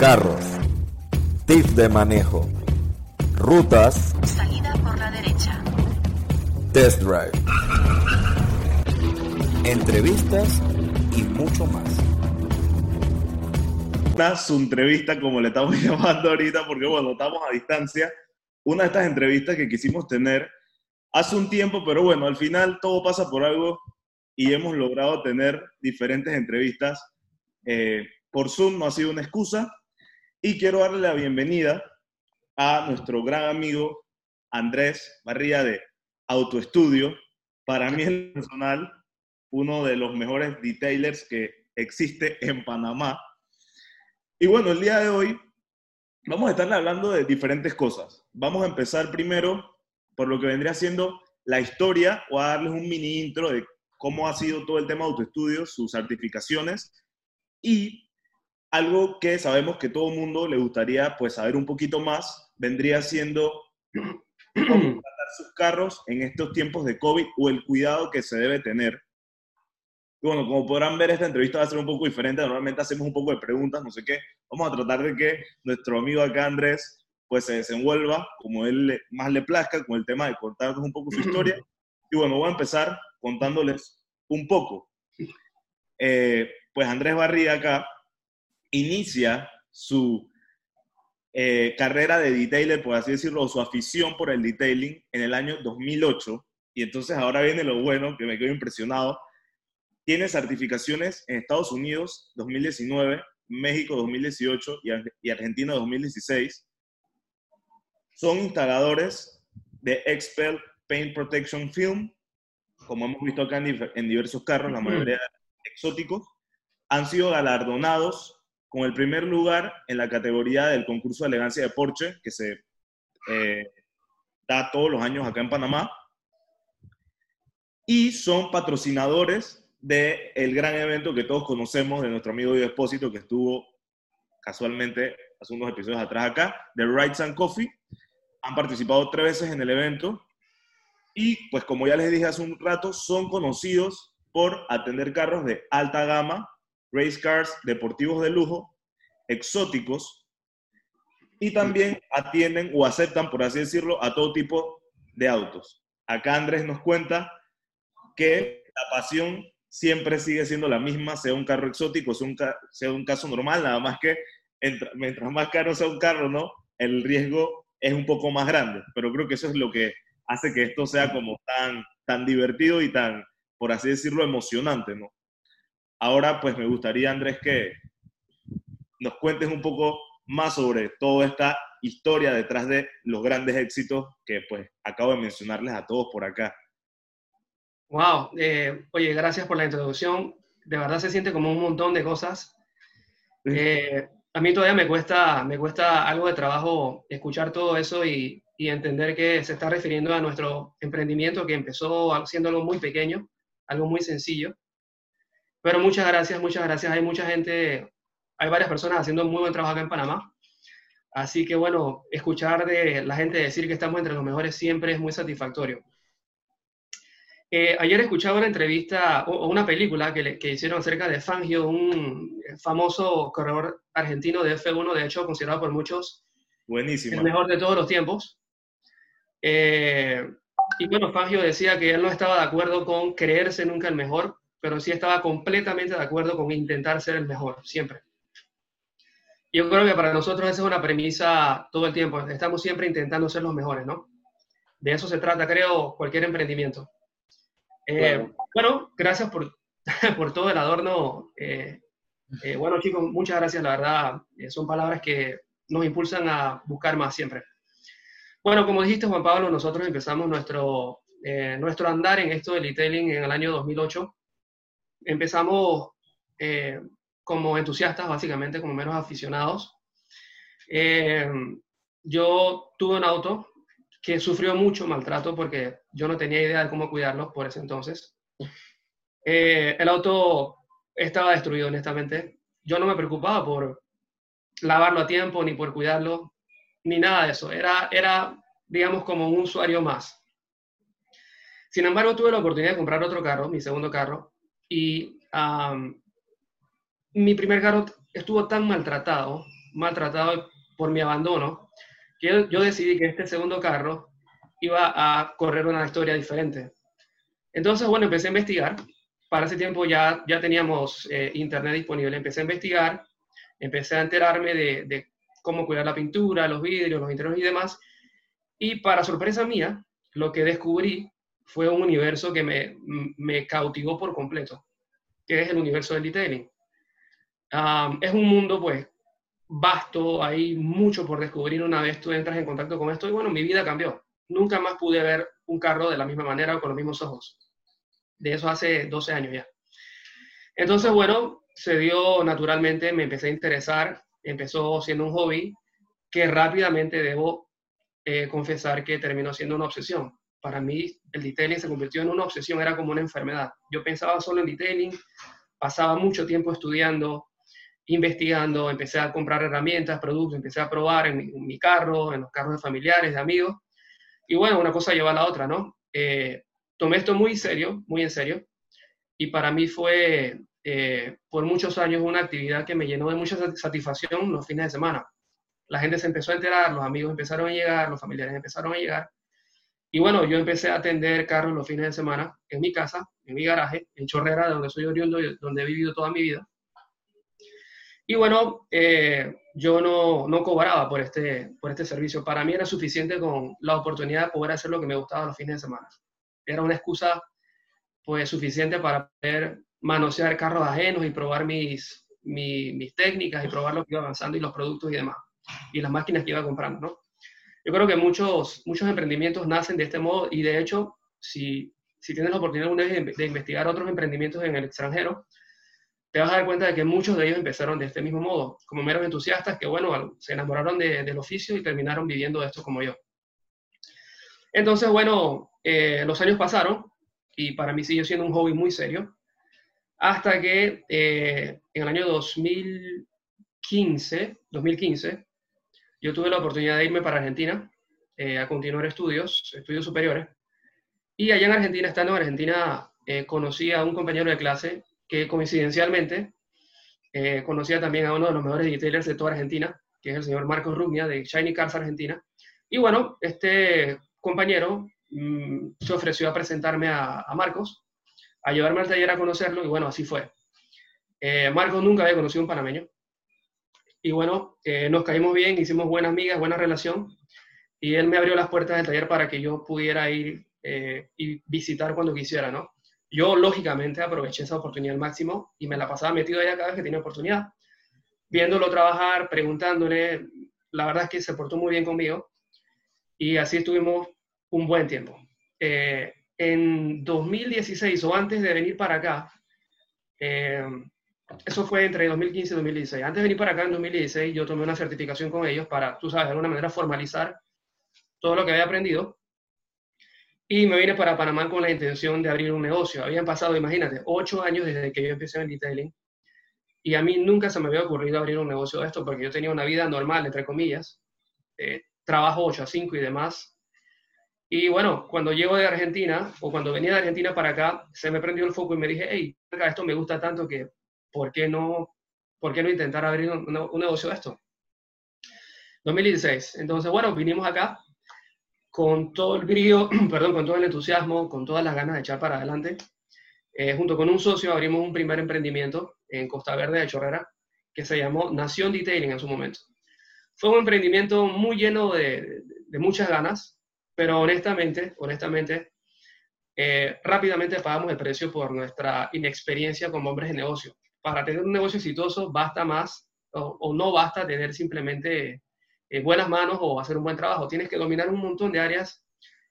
carros, tips de manejo, rutas, Salida por la derecha. test drive, entrevistas y mucho más. Una su entrevista, como le estamos llamando ahorita, porque bueno, estamos a distancia. Una de estas entrevistas que quisimos tener hace un tiempo, pero bueno, al final todo pasa por algo y hemos logrado tener diferentes entrevistas. eh, por Zoom no ha sido una excusa. Y quiero darle la bienvenida a nuestro gran amigo Andrés Barría de Autoestudio. Para mí, en personal, uno de los mejores detailers que existe en Panamá. Y bueno, el día de hoy vamos a estar hablando de diferentes cosas. Vamos a empezar primero por lo que vendría siendo la historia o a darles un mini intro de cómo ha sido todo el tema de autoestudio, sus certificaciones y algo que sabemos que todo el mundo le gustaría pues saber un poquito más vendría siendo cómo tratar sus carros en estos tiempos de COVID o el cuidado que se debe tener. Y bueno, como podrán ver, esta entrevista va a ser un poco diferente. Normalmente hacemos un poco de preguntas, no sé qué. Vamos a tratar de que nuestro amigo acá, Andrés, pues se desenvuelva como él más le plazca con el tema de contarnos un poco su historia. Y bueno, voy a empezar contándoles un poco. Eh, pues Andrés Barría acá inicia su eh, carrera de detailer, por así decirlo, o su afición por el detailing en el año 2008. Y entonces ahora viene lo bueno, que me quedo impresionado. Tiene certificaciones en Estados Unidos 2019, México 2018 y, Ar- y Argentina 2016. Son instaladores de Expel Paint Protection Film, como hemos visto acá en diversos carros, la mayoría exóticos. Han sido galardonados con el primer lugar en la categoría del concurso de elegancia de Porsche, que se eh, da todos los años acá en Panamá. Y son patrocinadores del gran evento que todos conocemos de nuestro amigo Diego Espósito, que estuvo casualmente hace unos episodios atrás acá, de Rides and Coffee. Han participado tres veces en el evento. Y pues como ya les dije hace un rato, son conocidos por atender carros de alta gama, race cars deportivos de lujo, exóticos, y también atienden o aceptan, por así decirlo, a todo tipo de autos. Acá Andrés nos cuenta que la pasión siempre sigue siendo la misma, sea un carro exótico, sea un, sea un caso normal, nada más que entra- mientras más caro sea un carro, ¿no? El riesgo es un poco más grande, pero creo que eso es lo que hace que esto sea como tan, tan divertido y tan, por así decirlo, emocionante, ¿no? Ahora, pues me gustaría, Andrés, que nos cuentes un poco más sobre toda esta historia detrás de los grandes éxitos que pues acabo de mencionarles a todos por acá. Wow, eh, oye, gracias por la introducción. De verdad se siente como un montón de cosas. Eh, a mí todavía me cuesta, me cuesta algo de trabajo escuchar todo eso y, y entender que se está refiriendo a nuestro emprendimiento que empezó siendo algo muy pequeño, algo muy sencillo. Pero muchas gracias, muchas gracias. Hay mucha gente, hay varias personas haciendo muy buen trabajo acá en Panamá. Así que bueno, escuchar de la gente decir que estamos entre los mejores siempre es muy satisfactorio. Eh, ayer escuchaba una entrevista o, o una película que, le- que hicieron acerca de Fangio, un famoso corredor argentino de F1, de hecho considerado por muchos Buenísimo. el mejor de todos los tiempos. Eh, y bueno, Fangio decía que él no estaba de acuerdo con creerse nunca el mejor, pero sí estaba completamente de acuerdo con intentar ser el mejor, siempre. Yo creo que para nosotros esa es una premisa todo el tiempo. Estamos siempre intentando ser los mejores, ¿no? De eso se trata, creo, cualquier emprendimiento. Eh. Bueno, gracias por, por todo el adorno. Eh, eh, bueno, chicos, muchas gracias, la verdad. eh, son palabras que nos impulsan a buscar más siempre. Bueno, como dijiste, Juan Pablo, nosotros empezamos nuestro, nuestro andar en esto del detailing en el año 2008. Empezamos eh, como entusiastas, básicamente, como menos aficionados. Eh, yo tuve un auto que sufrió mucho maltrato porque yo no tenía idea de cómo cuidarlo por ese entonces. Eh, el auto estaba destruido, honestamente. Yo no me preocupaba por lavarlo a tiempo, ni por cuidarlo, ni nada de eso. Era, era digamos, como un usuario más. Sin embargo, tuve la oportunidad de comprar otro carro, mi segundo carro, y mi primer carro estuvo tan maltratado maltratado por mi abandono, que yo decidí que este segundo carro iba a correr una historia diferente. Entonces, bueno, empecé a investigar. Para ese tiempo ya, ya teníamos eh, internet disponible. Empecé a investigar, empecé a enterarme de, de, cómo cuidar la pintura, los vidrios, los interiores y demás. Y para sorpresa mía, lo que descubrí fue un universo que me, cautivó por completo, que es el universo del detailing. Um, es un mundo, pues, vasto, hay mucho por descubrir una vez tú entras en contacto con esto y bueno, mi vida cambió. Nunca más pude ver un carro de la misma manera o con los mismos ojos. De eso hace 12 años ya. Entonces, bueno, se dio naturalmente, me empecé a interesar, empezó siendo un hobby que rápidamente debo eh, confesar que terminó siendo una obsesión. Para mí, el detailing se convirtió en una obsesión, era como una enfermedad. Yo pensaba solo en detailing, pasaba mucho tiempo estudiando, investigando, empecé a comprar herramientas, productos, empecé a probar en mi, en mi carro, en los carros de familiares, de amigos. Y bueno, una cosa lleva a la otra, ¿no? Eh, tomé esto muy serio, muy en serio, y para mí fue eh, por muchos años una actividad que me llenó de mucha satisfacción los fines de semana. La gente se empezó a enterar, los amigos empezaron a llegar, los familiares empezaron a llegar. Y bueno, yo empecé a atender carros los fines de semana en mi casa, en mi garaje, en Chorrera, de donde soy oriundo donde he vivido toda mi vida. Y bueno, eh, yo no, no, cobraba por este, por este servicio. Para mí era suficiente con la oportunidad de poder hacer lo que me gustaba los fines de semana. Era una excusa pues suficiente para poder manosear carros ajenos y probar mis, mis, mis técnicas y probar lo que iba avanzando y los productos y demás. Y las máquinas que iba comprando, ¿no? Yo creo que muchos, muchos emprendimientos nacen de este modo y de hecho, si, si tienes la oportunidad de, de investigar otros emprendimientos en el extranjero, te vas a dar cuenta de que muchos de ellos empezaron de este mismo modo, como meros entusiastas que, bueno, se enamoraron de, del oficio y terminaron viviendo de esto como yo. Entonces, bueno, eh, los años pasaron y para mí siguió siendo un hobby muy serio, hasta que eh, en el año 2015, 2015, yo tuve la oportunidad de irme para Argentina eh, a continuar estudios, estudios superiores, y allá en Argentina, estando en Argentina, eh, conocí a un compañero de clase que coincidencialmente eh, conocía también a uno de los mejores detailers de toda Argentina, que es el señor Marcos Rugnia de Shiny Cars Argentina. Y bueno, este compañero mmm, se ofreció a presentarme a, Marcos, a llevarme al taller a conocerlo, y bueno, así fue. Marcos nunca había conocido un panameño. Y bueno, eh, nos caímos bien, hicimos buenas amigas, buena relación, y él me abrió las puertas del taller para que yo pudiera ir eh, y visitar cuando quisiera, ¿no? Yo, lógicamente, aproveché esa oportunidad al máximo y me la pasaba metido allá cada vez que tenía oportunidad, viéndolo trabajar, preguntándole. La verdad es que se portó muy bien conmigo y así estuvimos un buen tiempo. Eh, en 2016 o antes de venir para acá, eso fue entre 2015 y 2016. Antes de venir para acá en 2016, yo tomé una certificación con ellos para, tú sabes, de alguna manera formalizar todo lo que había aprendido y me vine para Panamá con la intención de abrir un negocio. Habían pasado, imagínate, ocho años desde que yo empecé en detailing. Y a mí nunca se me había ocurrido abrir un negocio de esto porque yo tenía una vida normal, entre comillas. Eh, trabajo 8 a 5 y demás. Y bueno, cuando llego de Argentina, o cuando venía de Argentina para acá, se me prendió el foco y me dije, hey, esto me gusta tanto que, ¿por qué no, por qué no intentar abrir un, un negocio de esto? 2016. Entonces, bueno, vinimos acá con todo el brío, perdón, con todo el entusiasmo, con todas las ganas de echar para adelante. Eh, junto con un socio abrimos un primer emprendimiento en Costa Verde de Chorrera que se llamó Nación Detailing en su momento. Fue un emprendimiento muy lleno de, de, de muchas ganas, pero honestamente, honestamente, eh, rápidamente pagamos el precio por nuestra inexperiencia como hombres de negocio. Para tener un negocio exitoso basta más o, no basta tener simplemente eh, buenas manos o hacer un buen trabajo. Tienes que dominar un montón de áreas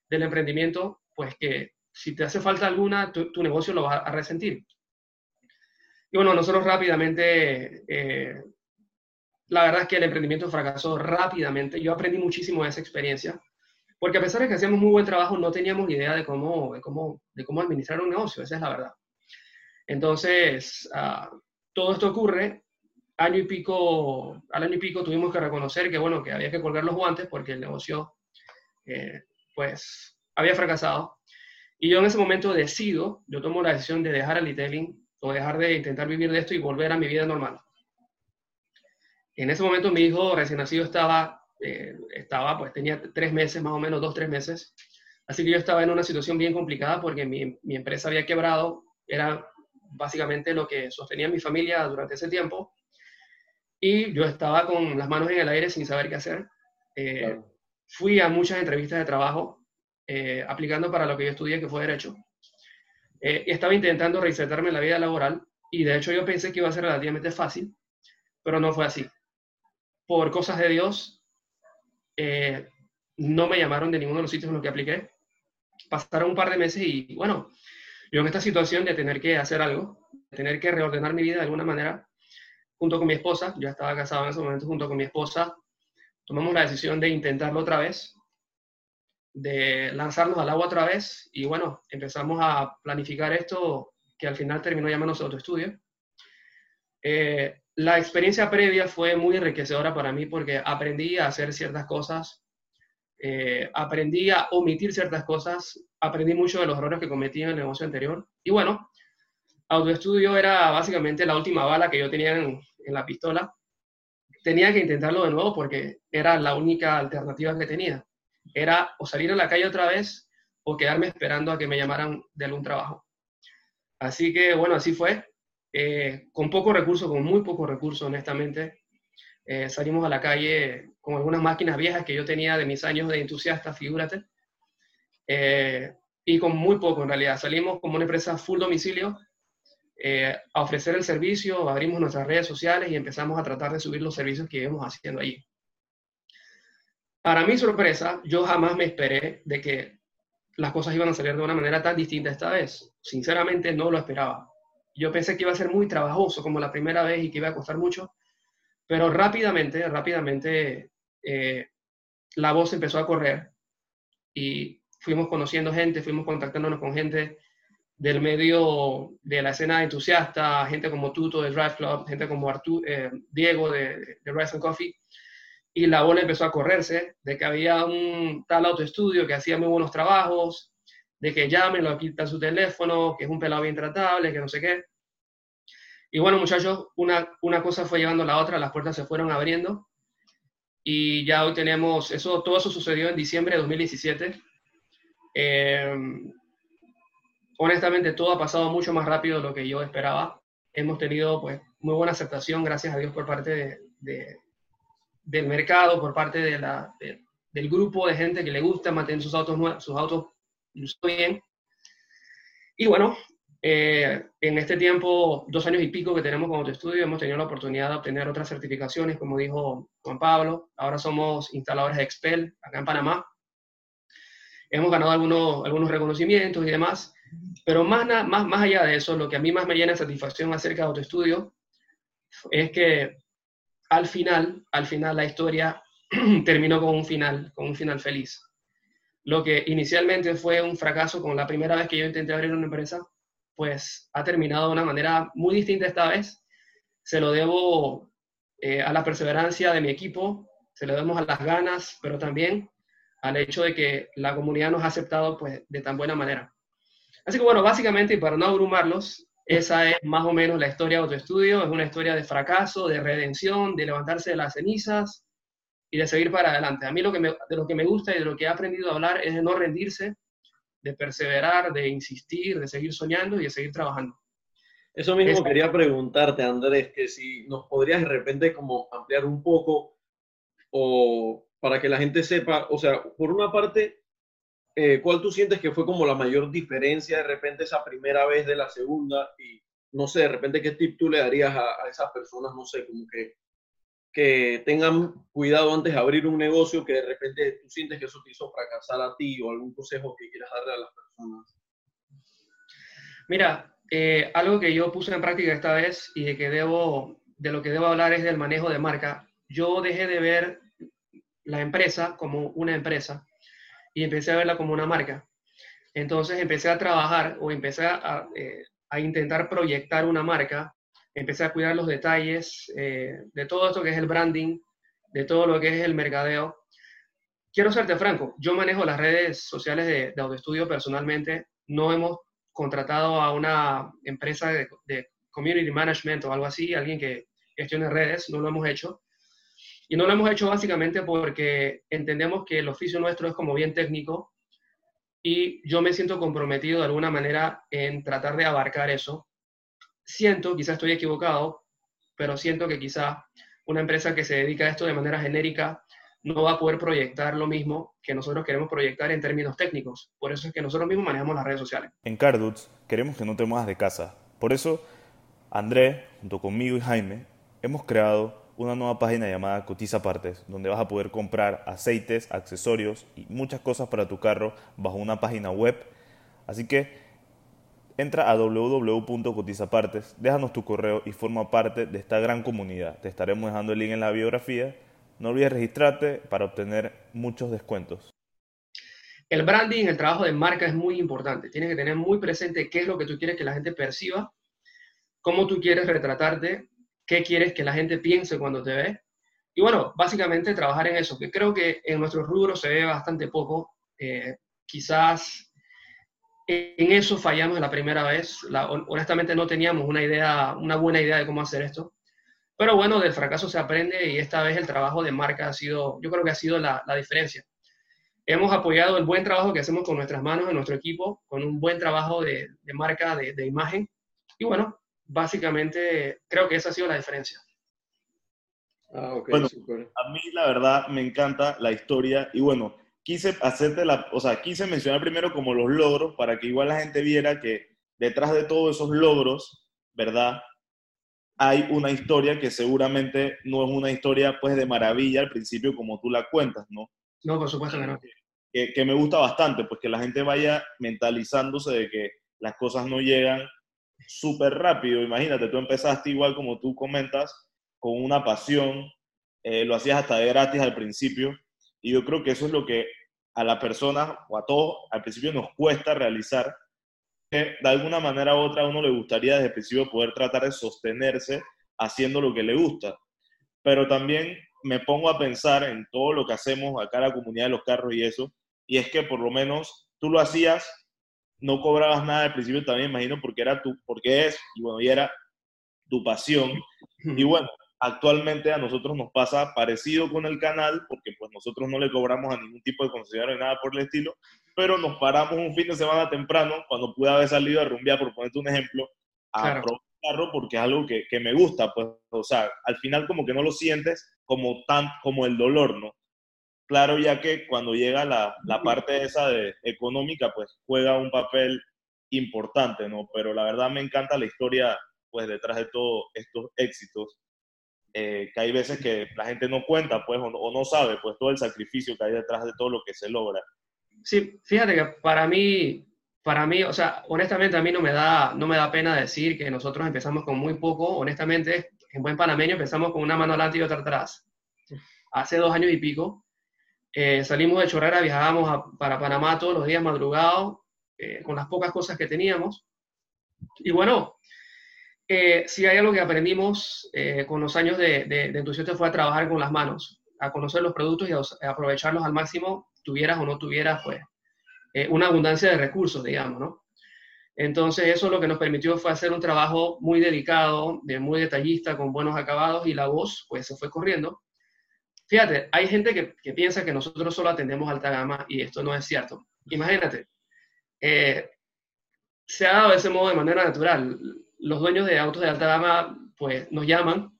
del emprendimiento, pues que si te hace falta alguna, tu, tu negocio lo va a resentir. Y bueno, nosotros rápidamente, eh, la verdad es que el emprendimiento fracasó rápidamente. Yo aprendí muchísimo de esa experiencia, porque a pesar de que hacíamos muy buen trabajo, no teníamos idea de cómo, de cómo, de cómo administrar un negocio, esa es la verdad. Entonces, uh, todo esto ocurre año y pico, al año y pico tuvimos que reconocer que, bueno, que había que colgar los guantes porque el negocio, eh, pues, había fracasado. Y yo en ese momento decido, yo tomo la decisión de dejar el detailing o dejar de intentar vivir de esto y volver a mi vida normal. En ese momento mi hijo recién nacido estaba, eh, estaba, pues tenía tres meses, más o menos dos, tres meses. Así que yo estaba en una situación bien complicada porque mi, mi empresa había quebrado, era básicamente lo que sostenía mi familia durante ese tiempo. Y yo estaba con las manos en el aire sin saber qué hacer. Eh, fui a muchas entrevistas de trabajo eh, aplicando para lo que yo estudié, que fue Derecho. Eh, y estaba intentando reinsertarme en la vida laboral y de hecho yo pensé que iba a ser relativamente fácil, pero no fue así. Por cosas de Dios, no me llamaron de ninguno de los sitios en los que apliqué. Pasaron un par de meses y bueno, yo en esta situación de tener que hacer algo, de tener que reordenar mi vida de alguna manera, junto con mi esposa, yo estaba casado en ese momento junto con mi esposa, tomamos la decisión de intentarlo otra vez, de lanzarnos al agua otra vez y bueno, empezamos a planificar esto que al final terminó llamándose autoestudio. Eh, la experiencia previa fue muy enriquecedora para mí porque aprendí a hacer ciertas cosas, eh, aprendí a omitir ciertas cosas, aprendí mucho de los errores que cometí en el negocio anterior y bueno, autoestudio era básicamente la última bala que yo tenía en, la pistola. Tenía que intentarlo de nuevo porque era la única alternativa que tenía. Era o salir a la calle otra vez o quedarme esperando a que me llamaran de algún trabajo. Así que bueno, así fue. Eh, con poco recurso, con muy poco recurso, honestamente. Eh, salimos a la calle con algunas máquinas viejas que yo tenía de mis años de entusiasta, figúrate. Eh, y con muy poco en realidad. Salimos como una empresa full domicilio eh, a ofrecer el servicio, abrimos nuestras redes sociales y empezamos a tratar de subir los servicios que íbamos haciendo allí. Para mi sorpresa, yo jamás me esperé de que las cosas iban a salir de una manera tan distinta esta vez. Sinceramente no lo esperaba. Yo pensé que iba a ser muy trabajoso como la primera vez y que iba a costar mucho, pero rápidamente, rápidamente eh, la voz empezó a correr y fuimos conociendo gente, fuimos contactándonos con gente del medio de la escena entusiasta, gente como Tuto de Drive Club, gente como eh, Diego de, de Rise and Coffee, y la bola empezó a correrse de que había un tal autoestudio que hacía muy buenos trabajos, de que llámenlo, aquí está su teléfono, que es un pelado bien tratable, que no sé qué. Y bueno, muchachos, una, una cosa fue llevando a la otra, las puertas se fueron abriendo y ya hoy tenemos, eso, todo eso sucedió en diciembre de 2017. Eh, honestamente todo ha pasado mucho más rápido de lo que yo esperaba. Hemos tenido pues muy buena aceptación, gracias a Dios, por parte de, del mercado, por parte de la, del grupo de gente que le gusta mantener sus autos, sus autos bien. Y bueno, eh, en este tiempo, dos años y pico que tenemos como estudio, hemos tenido la oportunidad de obtener otras certificaciones, como dijo Juan Pablo. Ahora somos instaladores de Expel acá en Panamá. Hemos ganado algunos, algunos reconocimientos y demás. Pero más, más, más allá de eso, lo que a mí más me llena de satisfacción acerca de autoestudio es que al final, al final la historia terminó con un final, con un final feliz. Lo que inicialmente fue un fracaso con la primera vez que yo intenté abrir una empresa, pues ha terminado de una manera muy distinta esta vez. Se lo debo eh, a la perseverancia de mi equipo, se lo debemos a las ganas, pero también al hecho de que la comunidad nos ha aceptado pues, de tan buena manera. Así que bueno, básicamente, y para no abrumarlos, esa es más o menos la historia de autoestudio, es una historia de fracaso, de redención, de levantarse de las cenizas y de seguir para adelante. A mí lo que me, de lo que me gusta y de lo que he aprendido a hablar es de no rendirse, de perseverar, de insistir, de seguir soñando y de seguir trabajando. Eso mismo quería preguntarte, Andrés, que si nos podrías de repente como ampliar un poco o para que la gente sepa, o sea, por una parte, eh, ¿cuál tú sientes que fue como la mayor diferencia de repente esa primera vez de la segunda? Y no sé, de repente, ¿qué tip tú le darías a, esas personas? No sé, como que, que tengan cuidado antes de abrir un negocio, que de repente tú sientes que eso te hizo fracasar a ti o algún consejo que quieras darle a las personas. Mira, eh, algo que yo puse en práctica esta vez y de, que debo, de lo que debo hablar es del manejo de marca. Yo dejé de ver la empresa como una empresa y empecé a verla como una marca. Entonces empecé a trabajar o empecé a, eh, intentar proyectar una marca, empecé a cuidar los detalles eh, de todo esto que es el branding, de todo lo que es el mercadeo. Quiero serte franco, yo manejo las redes sociales de, de autoestudio personalmente, no hemos contratado a una empresa de, de community management o algo así, alguien que gestione redes, no lo hemos hecho. Y no lo hemos hecho básicamente porque entendemos que el oficio nuestro es como bien técnico y yo me siento comprometido de alguna manera en tratar de abarcar eso. Siento, quizás estoy equivocado, pero siento que quizá una empresa que se dedica a esto de manera genérica no va a poder proyectar lo mismo que nosotros queremos proyectar en términos técnicos. Por eso es que nosotros mismos manejamos las redes sociales. En Carduts queremos que no te muevas de casa. Por eso, André, junto conmigo y Jaime, hemos creado una nueva página llamada Cotiza Partes, donde vas a poder comprar aceites, accesorios y muchas cosas para tu carro bajo una página web. Así que entra a www.cotizapartes, déjanos tu correo y forma parte de esta gran comunidad. Te estaremos dejando el link en la biografía. No olvides registrarte para obtener muchos descuentos. El branding, el trabajo de marca es muy importante. Tienes que tener muy presente qué es lo que tú quieres que la gente perciba, cómo tú quieres retratarte qué quieres que la gente piense cuando te ve. Y bueno, básicamente trabajar en eso, que creo que en nuestros rubros se ve bastante poco. Eh, quizás en eso fallamos la primera vez. honestamente no teníamos una idea, una buena idea de cómo hacer esto. Pero bueno, del fracaso se aprende y esta vez el trabajo de marca ha sido, yo creo que ha sido la, diferencia. Hemos apoyado el buen trabajo que hacemos con nuestras manos en nuestro equipo, con un buen trabajo de, marca, de, de imagen. Y bueno, básicamente creo que esa ha sido la diferencia. Ah, bueno, a mí la verdad me encanta la historia y bueno, quise hacerte la, o sea, quise mencionar primero como los logros para que igual la gente viera que detrás de todos esos logros, ¿verdad? Hay una historia que seguramente no es una historia pues de maravilla al principio como tú la cuentas, ¿no? No, por supuesto que no. Que, que me gusta bastante, pues que la gente vaya mentalizándose de que las cosas no llegan súper rápido. Imagínate, tú empezaste igual como tú comentas, con una pasión, eh, lo hacías hasta de gratis al principio, y yo creo que eso es lo que a la persona o a todos al principio nos cuesta realizar, que de alguna manera u otra a uno le gustaría desde el principio poder tratar de sostenerse haciendo lo que le gusta. Pero también me pongo a pensar en todo lo que hacemos acá en la comunidad de los carros y eso, y es que por lo menos tú lo hacías no cobrabas nada al principio también, imagino, porque era tu, porque es, y bueno, y era tu pasión. Y bueno, actualmente a nosotros nos pasa parecido con el canal, porque pues nosotros no le cobramos a ningún tipo de concesionario ni nada por el estilo, pero nos paramos un fin de semana temprano, cuando pude haber salido a rumbear, por ponerte un ejemplo, a claro. carro, porque es algo que, que, me gusta, pues, o sea, al final como que no lo sientes como tan, como el dolor, ¿no? Claro, ya que cuando llega la, la parte esa de económica, pues juega un papel importante, ¿no? Pero la verdad me encanta la historia, pues detrás de todos estos éxitos, eh, que hay veces que la gente no cuenta, pues, o no, sabe, pues, todo el sacrificio que hay detrás de todo lo que se logra. Sí, fíjate que para mí, para mí, o sea, honestamente a mí no me da, no me da pena decir que nosotros empezamos con muy poco, honestamente, en buen panameño empezamos con una mano adelante y otra atrás, hace dos años y pico, eh, salimos de Chorrera, viajábamos para Panamá todos los días madrugados, eh, con las pocas cosas que teníamos. Y bueno, eh, si hay algo que aprendimos con los años de, de, entusiasta fue a trabajar con las manos, a conocer los productos y a, aprovecharlos al máximo, tuvieras o no tuvieras, pues, una abundancia de recursos, digamos, ¿no? Entonces eso lo que nos permitió fue hacer un trabajo muy dedicado, de muy detallista, con buenos acabados y la voz pues se fue corriendo. Fíjate, hay gente que, piensa que nosotros solo atendemos alta gama y esto no es cierto. Imagínate, eh, se ha dado de ese modo de manera natural. Los dueños de autos de alta gama pues nos llaman,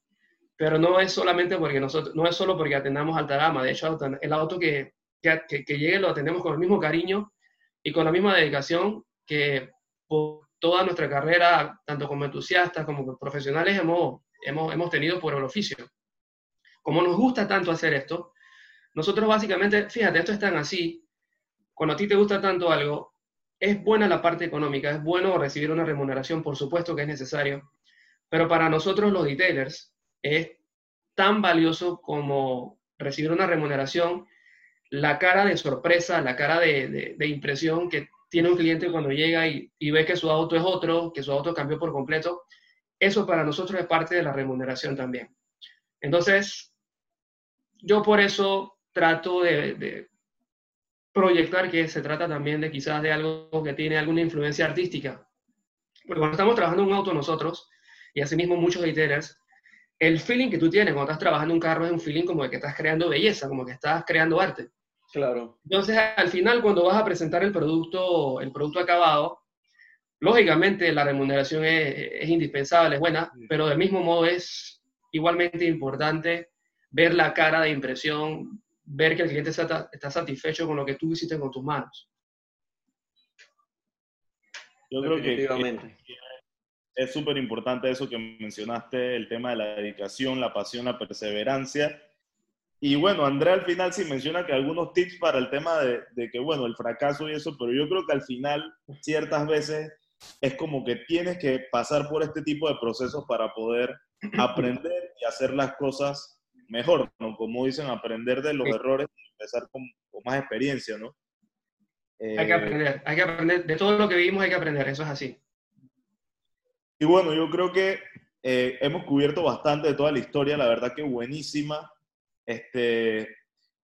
pero no es solamente porque nosotros, no es solo porque atendamos alta gama. De hecho, el auto que, que, que llegue lo atendemos con el mismo cariño y con la misma dedicación que por toda nuestra carrera, tanto como entusiastas como profesionales, hemos, hemos, hemos tenido por el oficio como nos gusta tanto hacer esto, nosotros básicamente, fíjate, esto es tan así, cuando a ti te gusta tanto algo, es buena la parte económica, es bueno recibir una remuneración, por supuesto que es necesario, pero para nosotros los detailers es tan valioso como recibir una remuneración, la cara de sorpresa, la cara de, impresión que tiene un cliente cuando llega y, ve que su auto es otro, que su auto cambió por completo, eso para nosotros es parte de la remuneración también. Entonces, yo por eso trato de, proyectar que se trata también de quizás de algo que tiene alguna influencia artística. Porque cuando estamos trabajando un auto nosotros, y asimismo muchos retailers, el feeling que tú tienes cuando estás trabajando en un carro es un feeling como de que estás creando belleza, como que estás creando arte. Claro. Entonces, al final, cuando vas a presentar el producto, el producto acabado, lógicamente la remuneración es, es indispensable, es buena, pero del mismo modo es igualmente importante ver la cara de impresión, ver que el cliente está, está satisfecho con lo que tú hiciste con tus manos. Yo creo que es súper importante eso que mencionaste, el tema de la dedicación, la pasión, la perseverancia. Y bueno, Andrea al final sí menciona que algunos tips para el tema de, de que, bueno, el fracaso y eso, pero yo creo que al final ciertas veces es como que tienes que pasar por este tipo de procesos para poder aprender y hacer las cosas mejor, ¿no? Como dicen, aprender de los Sí. errores y empezar con, con más experiencia, ¿no? Hay que Eh, aprender, hay que aprender, de todo lo que vivimos hay que aprender, eso es así. Y bueno, yo creo que eh, hemos cubierto bastante de toda la historia, la verdad que buenísima. Este,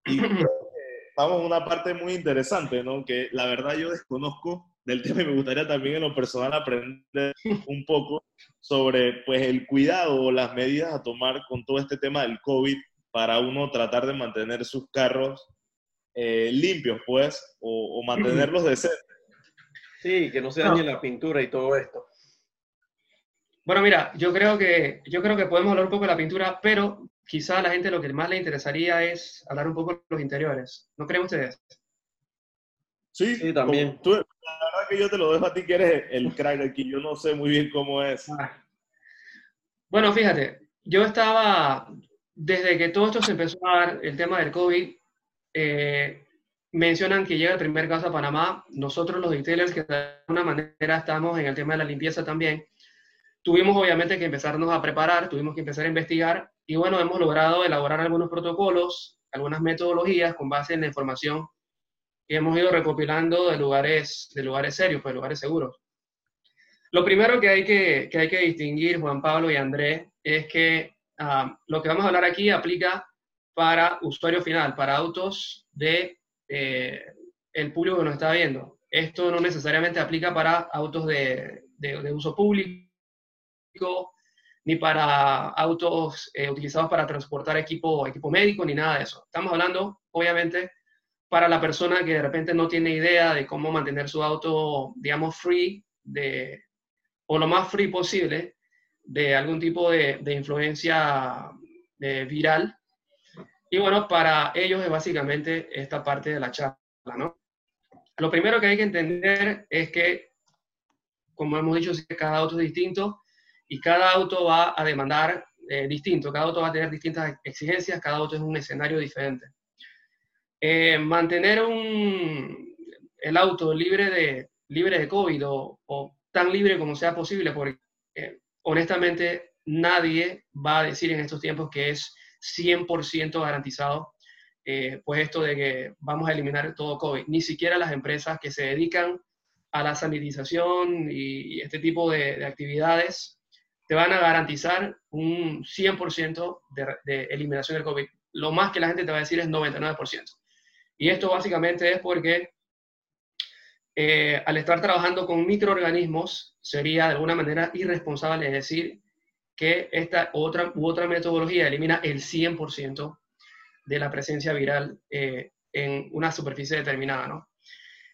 y creo que vamos a una parte muy interesante, ¿no? Que la verdad yo desconozco del tema y me gustaría también en lo personal aprender un poco sobre pues el cuidado o las medidas a tomar con todo este tema del COVID para uno tratar de mantener sus carros eh, limpios, pues, o, o mantenerlos decentes. Sí, que no se dañe la pintura y todo esto. Bueno, mira, yo creo que, yo creo que podemos hablar un poco de la pintura, pero quizá a la gente lo que más le interesaría es hablar un poco de los interiores. ¿No creen ustedes? Sí, Sí, también. tú- la verdad que yo te lo dejo a ti que eres el crack aquí. Yo no sé muy bien cómo es. Bueno, fíjate, yo estaba, desde que todo esto se empezó a dar, el tema del COVID, eh, mencionan que llega el primer caso a Panamá. Nosotros los retailers, que de alguna manera estamos en el tema de la limpieza también, tuvimos obviamente que empezarnos a preparar, tuvimos que empezar a investigar y bueno, hemos logrado elaborar algunos protocolos, algunas metodologías con base en la información que hemos ido recopilando de lugares, de lugares serios, pues lugares seguros. Lo primero que hay que, que hay que distinguir, Juan Pablo y Andrés, es que ah, lo que vamos a hablar aquí aplica para usuario final, para autos de eh, el público que nos está viendo. Esto no necesariamente aplica para autos de, de- de uso público ni para autos eh, utilizados para transportar equipo, equipo médico, ni nada de eso. Estamos hablando, obviamente, para la persona que de repente no tiene idea de cómo mantener su auto, digamos, free de, o lo más free posible de algún tipo de, influencia eh, viral. Y bueno, para ellos es básicamente esta parte de la charla, ¿no? Lo primero que hay que entender es que, como hemos dicho, cada auto es distinto y cada auto va a demandar eh, distinto, cada auto va a tener distintas exigencias, cada auto es un escenario diferente. Eh, mantener un, el auto libre de, libre de COVID o, tan libre como sea posible, porque eh, honestamente nadie va a decir en estos tiempos que es 100% garantizado, eh, pues esto de que vamos a eliminar todo COVID. Ni siquiera las empresas que se dedican a la sanitización y, este tipo de, de actividades te van a garantizar un 100% de, de eliminación del COVID. Lo más que la gente te va a decir es 99%. Y esto básicamente es porque eh, al estar trabajando con microorganismos, sería de alguna manera irresponsable decir que esta otra u otra metodología elimina el 100% de la presencia viral eh, en una superficie determinada, ¿no?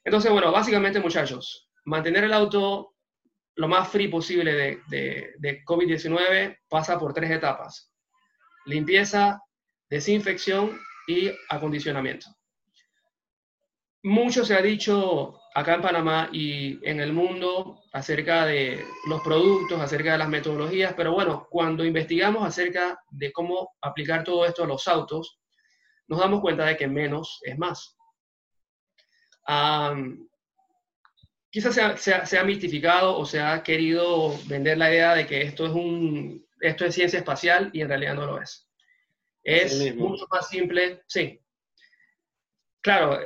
Entonces, bueno, básicamente, muchachos, mantener el auto lo más free posible de, de, de COVID-19 pasa por tres etapas. Limpieza, desinfección y acondicionamiento. Mucho se ha dicho acá en Panamá y en el mundo acerca de los productos, acerca de las metodologías, pero bueno, cuando investigamos acerca de cómo aplicar todo esto a los autos, nos damos cuenta de que menos es más. Um, quizás se ha, se, ha, se ha, mistificado o se ha querido vender la idea de que esto es, un, esto es ciencia espacial y en realidad no lo es. Es mucho más simple, sí. Claro,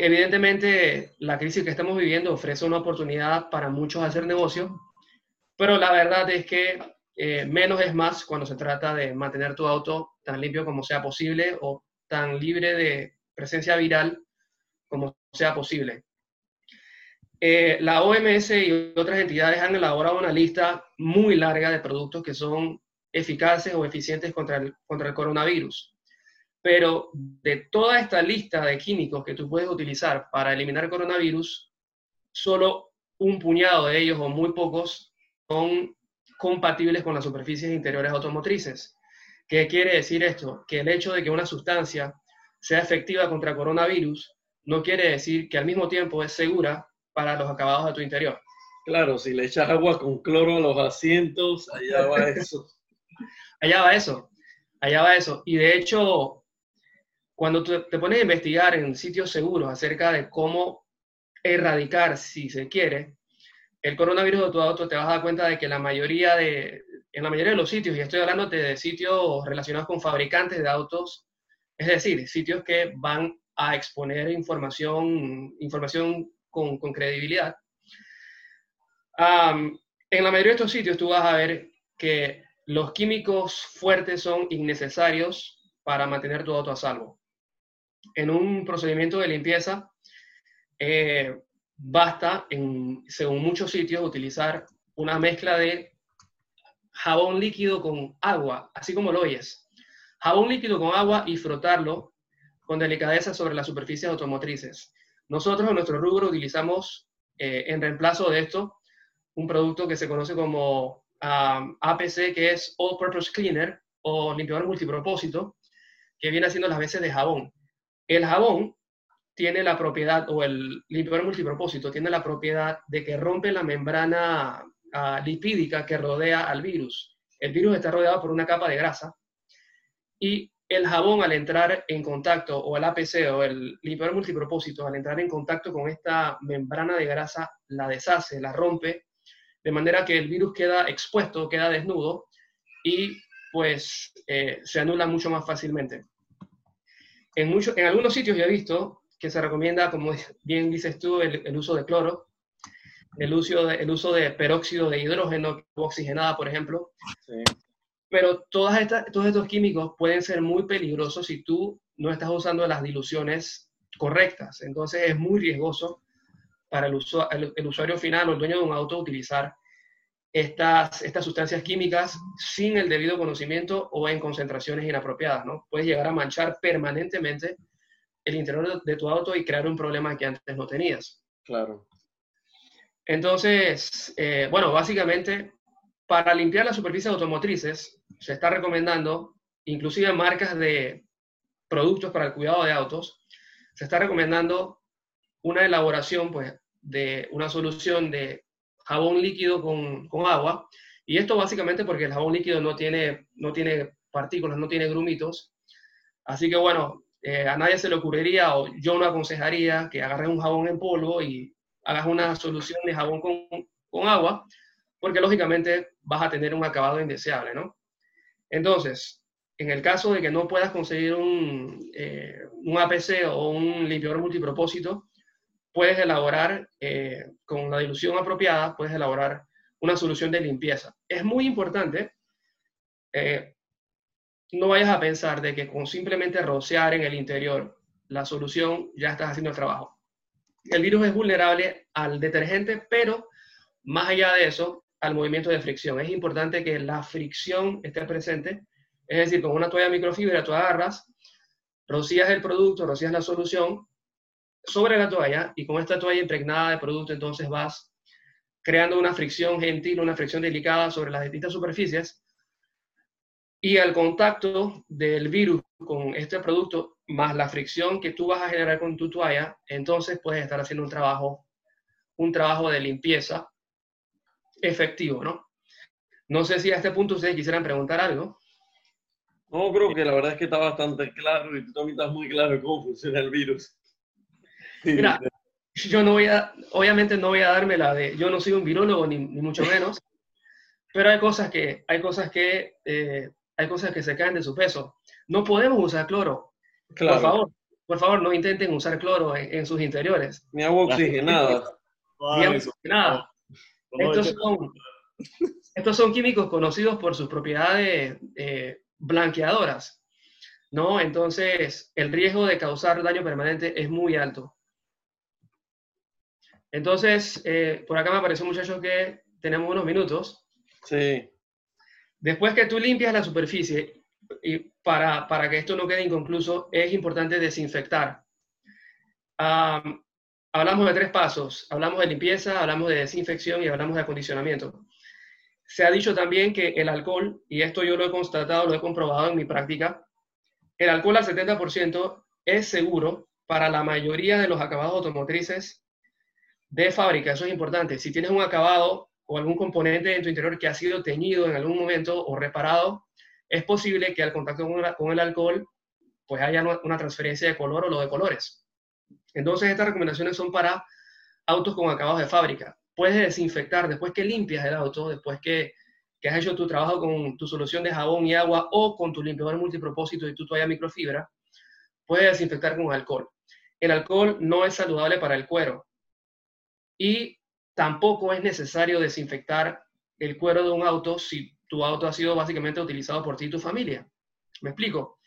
evidentemente la crisis que estamos viviendo ofrece una oportunidad para muchos hacer negocio, pero la verdad es que eh, menos es más cuando se trata de mantener tu auto tan limpio como sea posible o tan libre de presencia viral como sea posible. Eh, la OMS y otras entidades han elaborado una lista muy larga de productos que son eficaces o eficientes contra el, contra el coronavirus. Pero de toda esta lista de químicos que tú puedes utilizar para eliminar coronavirus, solo un puñado de ellos o muy pocos son compatibles con las superficies interiores automotrices. ¿Qué quiere decir esto? Que el hecho de que una sustancia sea efectiva contra coronavirus no quiere decir que al mismo tiempo es segura para los acabados de tu interior. Claro, si le echas agua con cloro a los asientos, allá va eso. allá va eso, allá va eso. Y de hecho, cuando te pones a investigar en sitios seguros acerca de cómo erradicar, si se quiere, el coronavirus de tu auto, te vas a dar cuenta de que la mayoría de, en la mayoría de los sitios, y estoy hablando de sitios relacionados con fabricantes de autos, es decir, sitios que van a exponer información, información con, con credibilidad. en la mayoría de estos sitios tú vas a ver que los químicos fuertes son innecesarios para mantener tu auto a salvo. En un procedimiento de limpieza, eh, basta, en, según muchos sitios, utilizar una mezcla de jabón líquido con agua, así como lo oyes. Jabón líquido con agua y frotarlo con delicadeza sobre las superficies automotrices. Nosotros en nuestro rubro utilizamos eh, en reemplazo de esto un producto que se conoce como um, APC, que es All Purpose Cleaner o limpiador multipropósito, que viene haciendo las veces de jabón. El jabón tiene la propiedad, o el limpiador multipropósito tiene la propiedad de que rompe la membrana uh, lipídica que rodea al virus. El virus está rodeado por una capa de grasa y el jabón al entrar en contacto, o el APC o el limpiador multipropósito, al entrar en contacto con esta membrana de grasa, la deshace, la rompe, de manera que el virus queda expuesto, queda desnudo y pues eh, se anula mucho más fácilmente. En, mucho, en algunos sitios yo he visto que se recomienda, como bien dices tú, el, uso de cloro, el uso de, el uso de peróxido de hidrógeno oxigenada, por ejemplo. Sí. Pero todas estas, todos estos químicos pueden ser muy peligrosos si tú no estás usando las diluciones correctas. Entonces es muy riesgoso para el, usuario final o el dueño de un auto utilizar estas, estas sustancias químicas sin el debido conocimiento o en concentraciones inapropiadas, ¿no? Puedes llegar a manchar permanentemente el interior de tu auto y crear un problema que antes no tenías. Claro. Entonces, eh, bueno, básicamente, para limpiar las superficies automotrices, se está recomendando, inclusive marcas de productos para el cuidado de autos, se está recomendando una elaboración pues, de una solución de jabón líquido con, con, agua. Y esto básicamente porque el jabón líquido no tiene, no tiene partículas, no tiene grumitos. Así que bueno, eh, a nadie se le ocurriría o yo no aconsejaría que agarres un jabón en polvo y hagas una solución de jabón con, con agua, porque lógicamente vas a tener un acabado indeseable, ¿no? Entonces, en el caso de que no puedas conseguir un, eh, un APC o un limpiador multipropósito, puedes elaborar eh, con la dilución apropiada, puedes elaborar una solución de limpieza. Es muy importante, eh, no vayas a pensar de que con simplemente rociar en el interior la solución ya estás haciendo el trabajo. El virus es vulnerable al detergente, pero más allá de eso, al movimiento de fricción. Es importante que la fricción esté presente, es decir, con una toalla microfibra tú agarras, rocías el producto, rocías la solución sobre la toalla y con esta toalla impregnada de producto entonces vas creando una fricción gentil, una fricción delicada sobre las distintas superficies y al contacto del virus con este producto más la fricción que tú vas a generar con tu toalla, entonces puedes estar haciendo un trabajo, un trabajo de limpieza efectivo, ¿no? No sé si a este punto ustedes quisieran preguntar algo. No, creo que la verdad es que está bastante claro y tú también estás muy claro cómo funciona el virus. Mira, yo no voy a, obviamente no voy a darme la de, yo no soy un virólogo ni, mucho menos, pero hay cosas que, hay cosas que, eh, hay cosas que se caen de su peso. No podemos usar cloro. Claro. Por favor, por favor, no intenten usar cloro en, sus interiores. Ni agua oxigenada. Ni agua oxigenada. Estos son, estos son químicos conocidos por sus propiedades eh, blanqueadoras, ¿no? Entonces, el riesgo de causar daño permanente es muy alto. Entonces, eh, por acá me apareció, muchachos, que tenemos unos minutos. Sí. Después que tú limpias la superficie, y para, para que esto no quede inconcluso, es importante desinfectar. Am, hablamos de tres pasos. Hablamos de limpieza, hablamos de desinfección y hablamos de acondicionamiento. Se ha dicho también que el alcohol, y esto yo lo he constatado, lo he comprobado en mi práctica, el alcohol al 70% es seguro para la mayoría de los acabados automotrices de fábrica. Eso es importante. Si tienes un acabado o algún componente en tu interior que ha sido teñido en algún momento o reparado, es posible que al contacto con, el alcohol pues haya una- una transferencia de color o lo de colores. Entonces estas recomendaciones son para autos con acabados de fábrica. Puedes desinfectar después que limpias el auto, después que, que has hecho tu trabajo con tu solución de jabón y agua o con tu limpiador multipropósito y tu toalla microfibra, puedes desinfectar con alcohol. El alcohol no es saludable para el cuero y tampoco es necesario desinfectar el cuero de un auto si tu auto ha sido básicamente utilizado por ti y tu familia. ¿Me explico?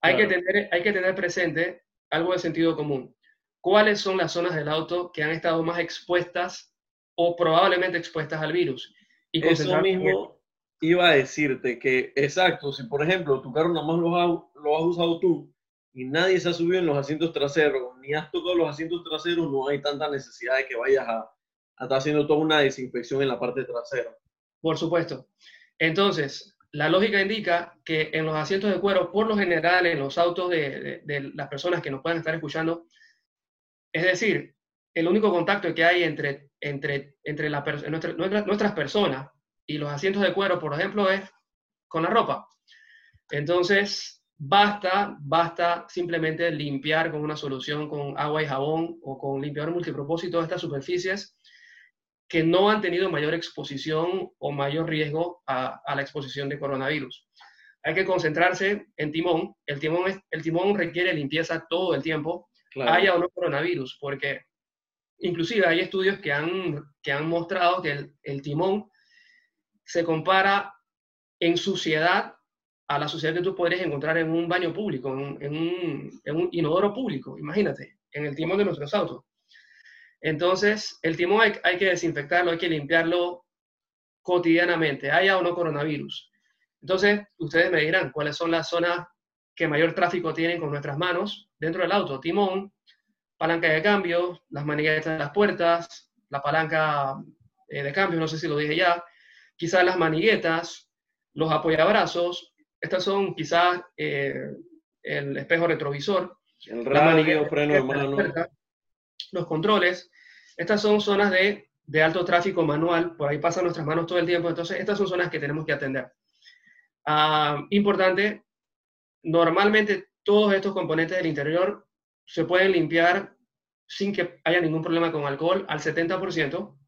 Hay, que tener, hay que tener presente algo de sentido común. ¿Cuáles son las zonas del auto que han estado más expuestas o probablemente expuestas al virus? Y Eso mismo iba a decirte que, exacto, si por ejemplo tu carro nada más lo has, lo has usado tú y nadie se ha subido en los asientos traseros, ni has tocado los asientos traseros, no hay tanta necesidad de que vayas a, a estar haciendo toda una desinfección en la parte trasera. Por supuesto. Entonces, la lógica indica que en los asientos de cuero, por lo general, en los autos de, las personas que nos puedan estar escuchando, es decir, el único contacto que hay entre, entre, entre nuestras personas y los asientos de cuero, por ejemplo, es con la ropa. Entonces, basta, basta simplemente limpiar con una solución con agua y jabón o con limpiador multipropósito estas superficies que no han tenido mayor exposición o mayor riesgo a, a la exposición de coronavirus. Hay que concentrarse en timón. El timón, es- el timón requiere limpieza todo el tiempo, Claro. haya o no coronavirus, porque inclusive hay estudios que han, que han mostrado que el, el timón se compara en suciedad a la suciedad que tú podrías encontrar en un baño público, en, un- inodoro público, imagínate, en el timón de nuestros autos. Entonces, el timón hay, hay que desinfectarlo, hay que limpiarlo cotidianamente, haya o no coronavirus. Entonces, ustedes me dirán cuáles son las zonas que mayor tráfico tienen con nuestras manos dentro del auto. Timón, palanca de cambio, las maniguetas de las puertas, la palanca eh, de cambio, no sé si lo dije ya, quizás las maniguetas, los apoyabrazos, estas son quizás eh, el espejo retrovisor, El radio, freno de mano. los controles. Estas son zonas de, de alto tráfico manual, por ahí pasan nuestras manos todo el tiempo, entonces estas son zonas que tenemos que atender. Ah, importante, normalmente todos estos componentes del interior se pueden limpiar sin que haya ningún problema con alcohol al 70%.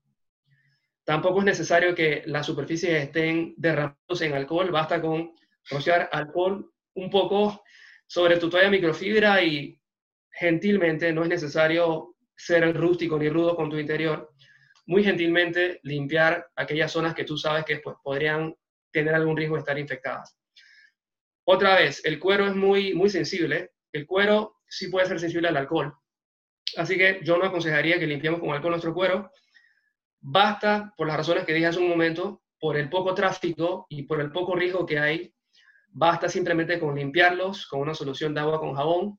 Tampoco es necesario que las superficies estén derramándose en alcohol, basta con rociar alcohol un poco sobre tu toalla microfibra y gentilmente, no es necesario ser rústico ni rudo con tu interior, muy gentilmente limpiar aquellas zonas que tú sabes que pues, podrían tener algún riesgo de estar infectadas. Otra vez, el cuero es muy, muy sensible. El cuero sí puede ser sensible al alcohol. Así que yo no aconsejaría que limpiemos con alcohol nuestro cuero. Basta, por las razones que dije hace un momento, por el poco tráfico y por el poco riesgo que hay, basta simplemente con limpiarlos con una solución de agua con jabón,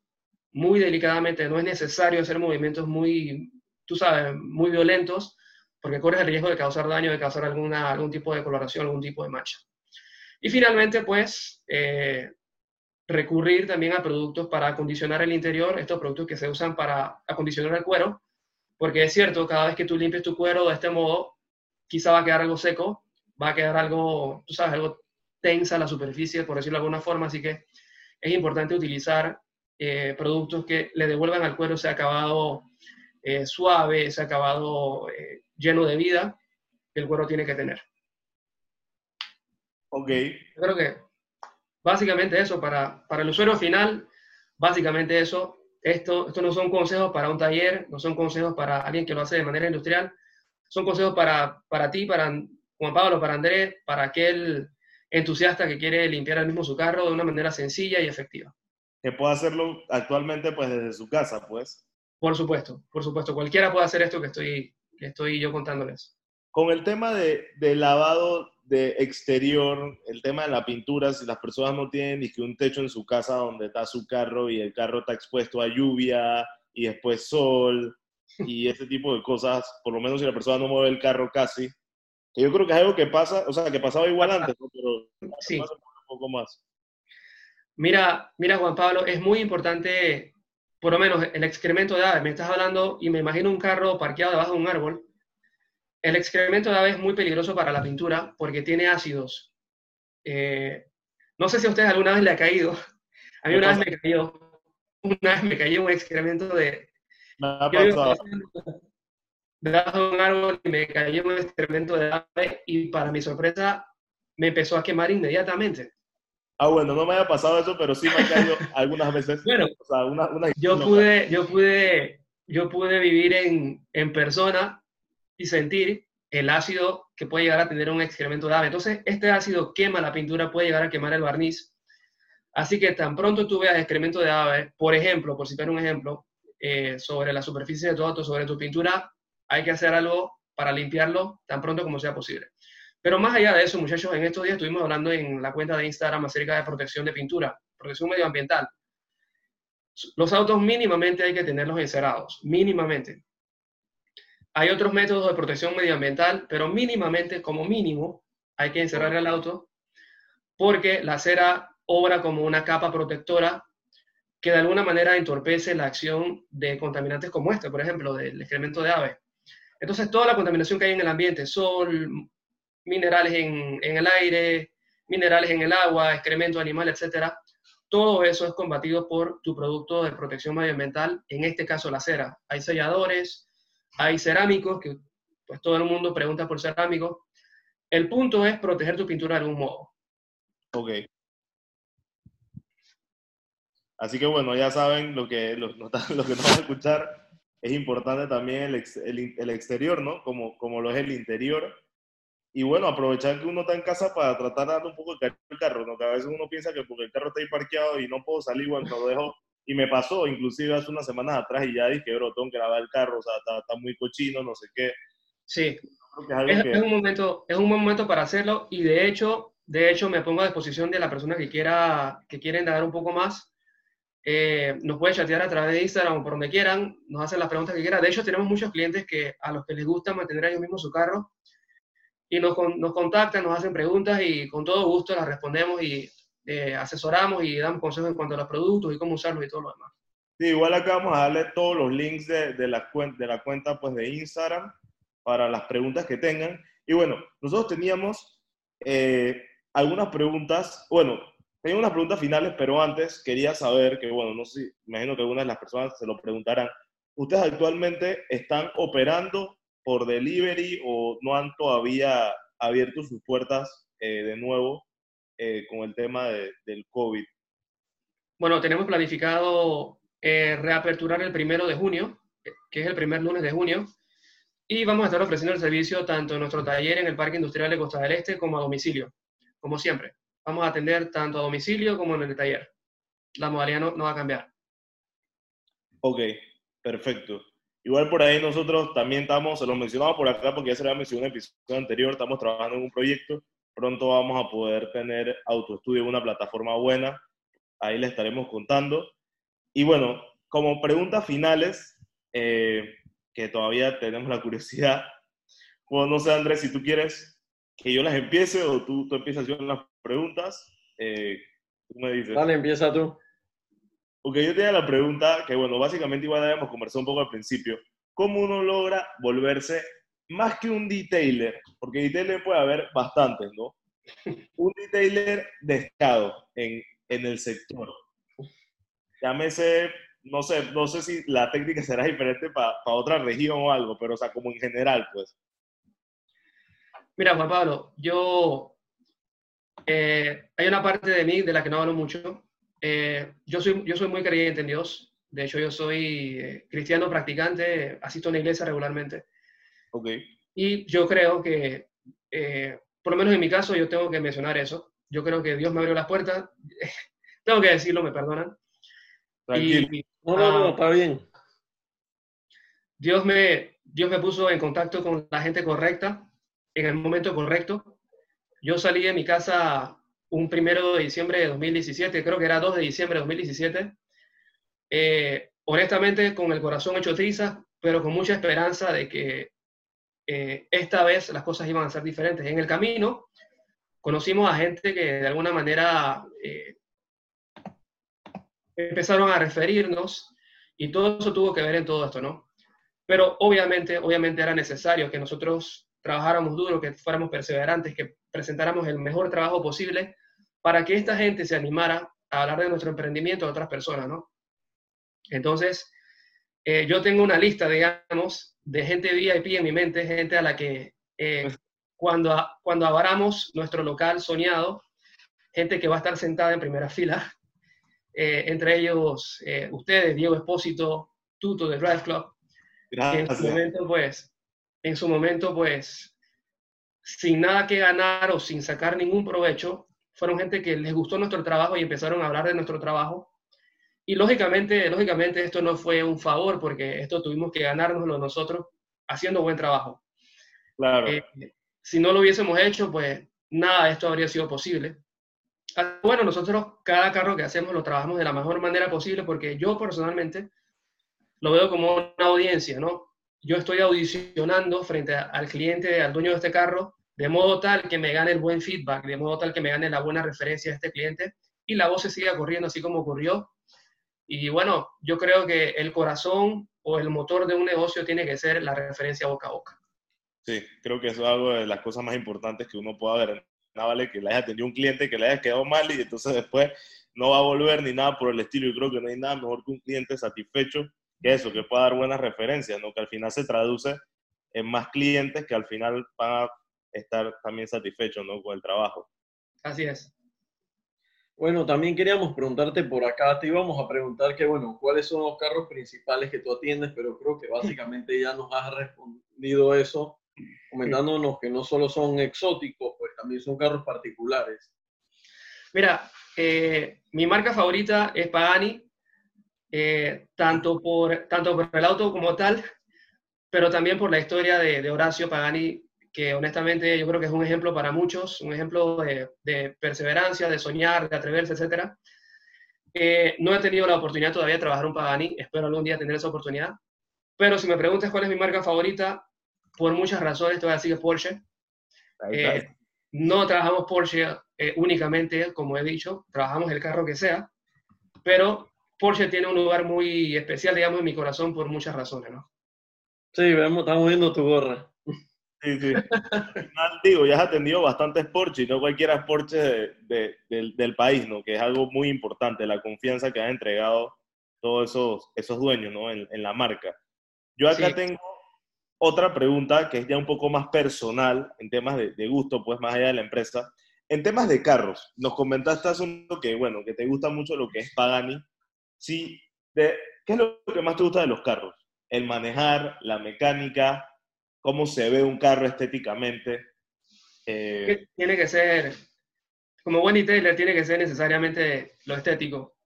muy delicadamente. No es necesario hacer movimientos muy, tú sabes, muy violentos, porque corres el riesgo de causar daño, de causar alguna, algún tipo de coloración, algún tipo de mancha. Y finalmente, pues, eh, recurrir también a productos para acondicionar el interior, estos productos que se usan para acondicionar el cuero, porque es cierto, cada vez que tú limpies tu cuero de este modo, quizá va a quedar algo seco, va a quedar algo, tú sabes, algo tensa la superficie, por decirlo de alguna forma, así que es importante utilizar eh, productos que le devuelvan al cuero ese acabado eh, suave, ese acabado eh, lleno de vida que el cuero tiene que tener. Ok, Yo creo que básicamente eso, para, para el usuario final, básicamente eso. Esto, esto no son consejos para un taller, no son consejos para alguien que lo hace de manera industrial, son consejos para, para ti, para Juan Pablo, para Andrés, para aquel entusiasta que quiere limpiar al mismo su carro de una manera sencilla y efectiva. que puede hacerlo actualmente pues desde su casa, pues. Por supuesto, por supuesto, cualquiera puede hacer esto que estoy, que estoy yo contándoles. Con el tema de, de lavado de exterior, el tema de la pintura, si las personas no tienen ni que un techo en su casa donde está su carro y el carro está expuesto a lluvia y después sol y ese tipo de cosas, por lo menos si la persona no mueve el carro casi, que yo creo que es algo que pasa, o sea, que pasaba igual antes, ¿no? pero Sí. pasa un poco más. Mira, mira, Juan Pablo, es muy importante, por lo menos el excremento de ave. Me estás hablando y me imagino un carro parqueado debajo de un árbol. El excremento de ave es muy peligroso para la pintura porque tiene ácidos. Eh, no sé si a ustedes alguna vez le ha caído. A mí una vez me cayó, una vez me cayó un excremento de, Me ha pasado. Debajo de un árbol y me cayó un excremento de ave y para mi sorpresa me empezó a quemar inmediatamente. Ah, bueno, no me haya pasado eso, pero sí me ha caído algunas veces. Bueno, O sea, una, una yo pude, yo pude, yo pude vivir en, en persona y sentir el ácido que puede llegar a tener un excremento de ave. Entonces, este ácido quema la pintura, puede llegar a quemar el barniz. Así que tan pronto tú veas excremento de ave, por ejemplo, por citar un ejemplo, eh, sobre la superficie de tu auto, sobre tu pintura, hay que hacer algo para limpiarlo tan pronto como sea posible. Pero más allá de eso, muchachos, en estos días estuvimos hablando en la cuenta de Instagram acerca de protección de pintura, protección medioambiental. Los autos mínimamente hay que tenerlos encerrados, mínimamente. Hay otros métodos de protección medioambiental, pero mínimamente, como mínimo, hay que encerrar el auto porque la cera obra como una capa protectora que de alguna manera entorpece la acción de contaminantes como este, por ejemplo, del excremento de ave. Entonces, toda la contaminación que hay en el ambiente, sol, minerales en, en el aire, minerales en el agua, excremento animal, etcétera, todo eso es combatido por tu producto de protección medioambiental, en este caso la cera. Hay selladores, hay cerámicos, que pues todo el mundo pregunta por cerámicos. El punto es proteger tu pintura de algún modo. Ok. Así que bueno, ya saben lo que, lo, lo que nos van a escuchar. Es importante también el, ex- el, el exterior, ¿no? Como, como lo es el interior. Y bueno, aprovechar que uno está en casa para tratar de darle un poco de cariño al carro, ¿no? Que a veces uno piensa que porque el carro está ahí parqueado y no puedo salir, bueno, lo dejo. Y me pasó, inclusive hace unas semanas atrás, y ya dije, bro, tengo que lavar el carro, o sea, está, está muy cochino, no sé qué. Sí, es que... es un momento, es un buen momento para hacerlo y de hecho, de hecho me pongo a disposición de la persona que quiera, que quiera indagar un poco más. Eh, nos puede chatear a través de Instagram o por donde quieran, nos hacen las preguntas que quieran. De hecho, tenemos muchos clientes que a los que les gusta mantener ellos mismos su carro y nos, nos contactan, nos hacen preguntas y con todo gusto las respondemos y eh, asesoramos y damos consejos en cuanto a los productos y cómo usarlos y todo lo demás. Sí, igual acá vamos a darle todos los links de, de la, de la cuenta pues, de Instagram para las preguntas que tengan. Y bueno, nosotros teníamos eh, algunas preguntas, bueno, tenía unas preguntas finales, pero antes quería saber que, bueno, no sé, imagino que algunas de las personas se lo preguntarán. ¿Ustedes actualmente están operando por delivery o no han todavía abierto sus puertas eh, de nuevo eh, con el tema de- del COVID? Bueno, tenemos planificado eh, reaperturar el primero de junio, que es el primer lunes de junio, y vamos a estar ofreciendo el servicio tanto en nuestro taller en el Parque Industrial de Costa del Este como a domicilio, como siempre. Vamos a atender tanto a domicilio como en el taller. La modalidad no, no va a cambiar. Ok, perfecto. Igual por ahí nosotros también estamos, se los mencionaba por acá porque ya se lo había mencionado en el episodio anterior, estamos trabajando en un proyecto, pronto vamos a poder tener autoestudio en una plataforma buena, ahí les estaremos contando. Y bueno, como preguntas finales, eh, que todavía tenemos la curiosidad, bueno, no sé Andrés, si tú quieres que yo las empiece o tú, tú empiezas yo las preguntas, eh, tú me dices. Dale, empieza tú. Ok, yo tenía la pregunta que, bueno, básicamente igual habíamos conversado un poco al principio. ¿Cómo uno logra volverse más que un detailer? Porque detailer puede haber bastantes, ¿no? Un detailer destacado en, en el sector. Llámese, no sé, no sé si la técnica será diferente para otra región o algo, pero, o sea, como en general, pues. Mira, Juan Pablo, yo... eh, hay una parte de mí de la que no hablo mucho. Eh, yo, soy, yo soy muy creyente en Dios. De hecho, yo soy eh, cristiano practicante, asisto a una iglesia regularmente. Ok, Y yo creo que, eh, por lo menos en mi caso, yo tengo que mencionar eso. Yo creo que Dios me abrió las puertas. tengo que decirlo, me perdonan. tranquilo. Y No, no, no, Ah. está bien. Dios me, Dios me puso en contacto con la gente correcta, en el momento correcto. Yo salí de mi casa un primero de diciembre de 2017, creo que era 2 de diciembre de 2017, eh, honestamente con el corazón hecho trizas, pero con mucha esperanza de que eh, esta vez las cosas iban a ser diferentes. En el camino conocimos a gente que de alguna manera eh, empezaron a referirnos y todo eso tuvo que ver en todo esto, ¿no? Pero obviamente, obviamente era necesario que nosotros trabajáramos duro, que fuéramos perseverantes, que presentáramos el mejor trabajo posible para que esta gente se animara a hablar de nuestro emprendimiento a otras personas, ¿no? Entonces, eh, yo tengo una lista, digamos, de gente VIP en mi mente, gente a la que eh, cuando, cuando abramos nuestro local soñado, gente que va a estar sentada en primera fila, eh, entre ellos ustedes, Diego Espósito, Tuto de Drive Club. En su momento, pues, en su momento, pues, sin nada que ganar o sin sacar ningún provecho, fueron gente que les gustó nuestro trabajo y empezaron a hablar de nuestro trabajo. Y lógicamente, lógicamente esto no fue un favor porque esto tuvimos que ganárnoslo nosotros haciendo buen trabajo. Claro. Eh, si no lo hubiésemos hecho, pues nada de esto habría sido posible. Bueno, nosotros cada carro que hacemos lo trabajamos de la mejor manera posible porque yo personalmente lo veo como una audiencia, ¿no? Yo estoy audicionando frente al cliente, al dueño de este carro, de modo tal que me gane el buen feedback, de modo tal que me gane la buena referencia de este cliente y la voz se siga corriendo así como ocurrió. Y bueno, yo creo que el corazón o el motor de un negocio tiene que ser la referencia boca a boca. Sí, creo que eso es algo de las cosas más importantes que uno pueda ver. Nada vale que le haya tenido un cliente que le haya quedado mal y entonces después no va a volver ni nada por el estilo. Y creo que no hay nada mejor que un cliente satisfecho que eso, que pueda dar buenas referencias, ¿no? que al final se traduce en más clientes que al final van a estar también satisfechos ¿no? con el trabajo. Así es. Bueno, también queríamos preguntarte por acá, te íbamos a preguntar que, bueno, cuáles son los carros principales que tú atiendes, pero creo que básicamente ya nos has respondido eso, comentándonos que no solo son exóticos, pues también son carros particulares. Mira, eh, mi marca favorita es Pagani, eh, tanto, por, tanto por el auto como tal, pero también por la historia de, de Horacio Pagani, que honestamente yo creo que es un ejemplo para muchos, un ejemplo de, perseverancia, de soñar, de atreverse, etc. Eh, no he tenido la oportunidad todavía de trabajar un Pagani, espero algún día tener esa oportunidad. Pero si me preguntas cuál es mi marca favorita, por muchas razones te voy a decir que Porsche. Eh, no trabajamos Porsche eh, únicamente, como he dicho, trabajamos el carro que sea, pero Porsche tiene un lugar muy especial, digamos, en mi corazón por muchas razones, ¿no? Sí, vemos, estamos viendo tu gorra. Sí, sí. digo, ya has atendido bastantes Porsche y no cualquiera Porsche de, del, país, ¿no? Que es algo muy importante, la confianza que han entregado todos esos, esos dueños, ¿no? En, la marca. Yo acá tengo otra pregunta que es ya un poco más personal, en temas de, gusto, pues más allá de la empresa. En temas de carros, nos comentaste hace un que, bueno, que te gusta mucho lo que es Pagani. Sí, de, ¿qué es lo que más te gusta de los carros? El manejar, la mecánica, cómo se ve un carro estéticamente. Eh, tiene que ser, como buen Taylor, tiene que ser necesariamente lo estético.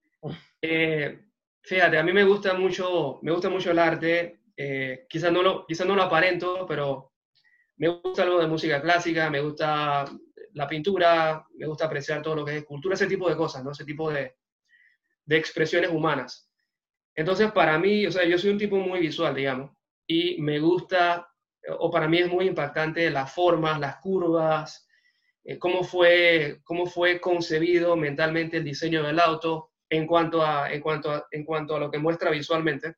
Eh, fíjate, a mí me gusta mucho, me gusta mucho el arte, eh, quizás no, lo, quizá no lo aparento, pero me gusta algo de música clásica, me gusta la pintura, me gusta apreciar todo lo que es cultura, ese tipo de cosas, ¿no? ese tipo de, de expresiones humanas. Entonces, para mí, o sea, yo soy un tipo muy visual, digamos, y me gusta o para mí es muy impactante las formas, las curvas, eh, cómo, fue, cómo fue concebido mentalmente el diseño del auto en cuanto a, en cuanto a, en cuanto a lo que muestra visualmente.